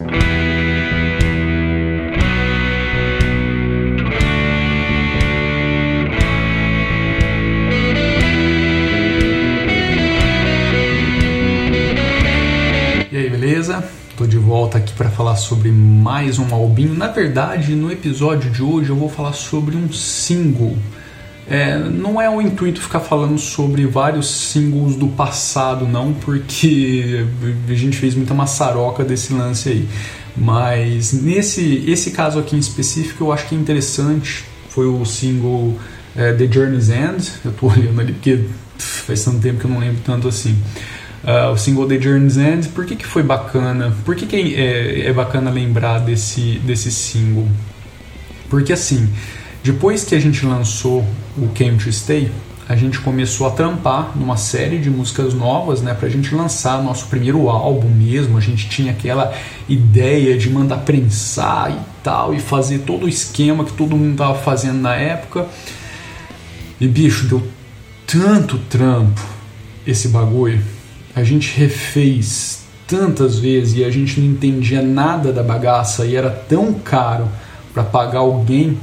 E aí, beleza? Tô de volta aqui para falar sobre mais um albinho. Na verdade, no episódio de hoje eu vou falar sobre um single. É, não é o intuito ficar falando sobre vários singles do passado, não, porque a gente fez muita maçaroca desse lance aí. Mas nesse esse caso aqui em específico eu acho que é interessante. Foi o single é, The Journey's End. Eu tô olhando ali porque faz tanto tempo que eu não lembro tanto assim. Uh, o single The Journey's End. Por que, que foi bacana? Por que, que é, é bacana lembrar desse, desse single? Porque assim, depois que a gente lançou o Came to Stay, a gente começou a trampar numa série de músicas novas, né, pra gente lançar nosso primeiro álbum mesmo. A gente tinha aquela ideia de mandar prensar e tal, e fazer todo o esquema que todo mundo tava fazendo na época. E bicho, deu tanto trampo esse bagulho. A gente refez tantas vezes e a gente não entendia nada da bagaça e era tão caro para pagar alguém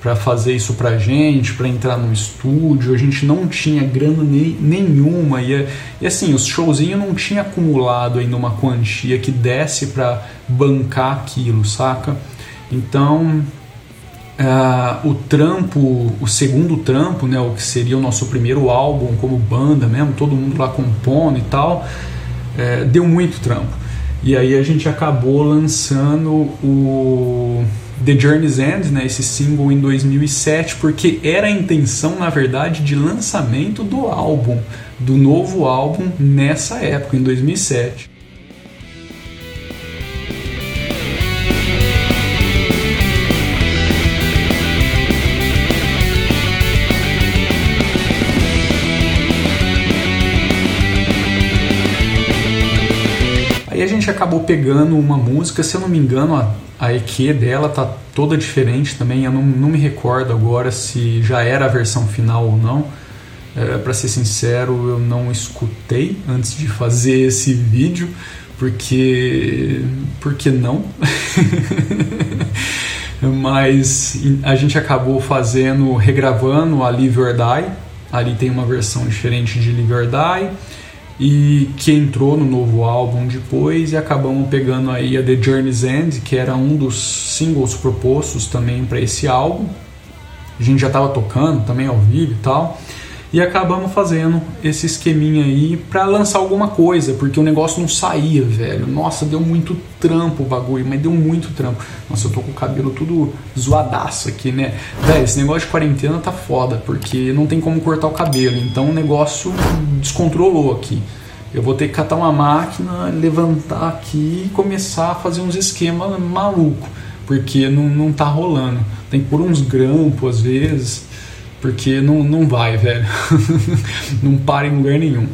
para fazer isso pra gente, para entrar no estúdio, a gente não tinha grana nem, nenhuma e, e assim, os showzinhos não tinha acumulado ainda uma quantia que desse para bancar aquilo, saca? Então, uh, o trampo, o segundo trampo, né, o que seria o nosso primeiro álbum como banda mesmo, todo mundo lá compondo e tal, uh, deu muito trampo. E aí a gente acabou lançando o The Journey's End, né, esse single em 2007, porque era a intenção, na verdade, de lançamento do álbum, do novo álbum nessa época, em 2007. Aí a gente acabou pegando uma música, se eu não me engano, a, a EQ dela tá toda diferente também. Eu não, não me recordo agora se já era a versão final ou não. É, para ser sincero, eu não escutei antes de fazer esse vídeo, porque. Porque não? Mas a gente acabou fazendo, regravando a Live or Die. Ali tem uma versão diferente de Live or Die e que entrou no novo álbum depois e acabamos pegando aí a The Journey's End, que era um dos singles propostos também para esse álbum. A gente já estava tocando também ao vivo e tal. E acabamos fazendo esse esqueminha aí para lançar alguma coisa, porque o negócio não saía, velho. Nossa, deu muito trampo o bagulho, mas deu muito trampo. Nossa, eu tô com o cabelo tudo zoadaço aqui, né? Velho, esse negócio de quarentena tá foda, porque não tem como cortar o cabelo, então o negócio descontrolou aqui. Eu vou ter que catar uma máquina, levantar aqui e começar a fazer uns esquemas maluco, porque não, não tá rolando. Tem que pôr uns grampos às vezes porque não, não vai, velho. não para em lugar nenhum.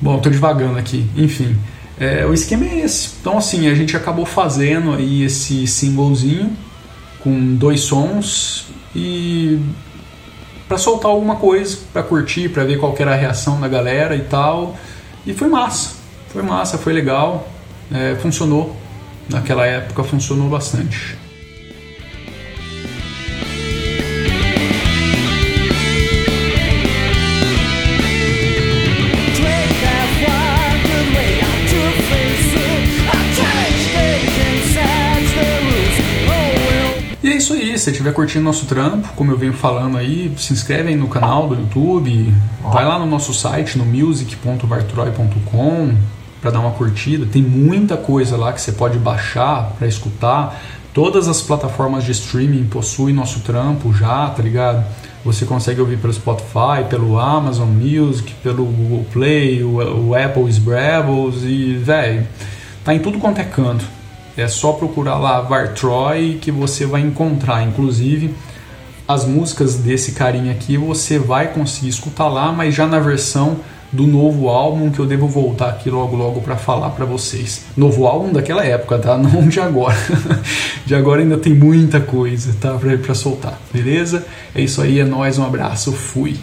Bom, tô devagando aqui. Enfim, é, o esquema é esse. Então, assim, a gente acabou fazendo aí esse singlezinho com dois sons e para soltar alguma coisa, para curtir, para ver qual era a reação da galera e tal. E foi massa. Foi massa, foi legal. É, funcionou. Naquela época funcionou bastante. É isso aí, se estiver curtindo nosso trampo, como eu venho falando aí, se inscreve aí no canal do YouTube, vai lá no nosso site, no music.vartroy.com para dar uma curtida. Tem muita coisa lá que você pode baixar para escutar. Todas as plataformas de streaming possuem nosso trampo já, tá ligado? Você consegue ouvir pelo Spotify, pelo Amazon Music, pelo Google Play, o, o Apple Sbrabbles e, velho, tá em tudo quanto é canto. É só procurar lá Vartroy que você vai encontrar. Inclusive, as músicas desse carinha aqui você vai conseguir escutar lá, mas já na versão do novo álbum que eu devo voltar aqui logo logo para falar para vocês. Novo álbum daquela época, tá? Não de agora. de agora ainda tem muita coisa, tá? Para soltar, beleza? É isso aí, é nóis, um abraço, fui.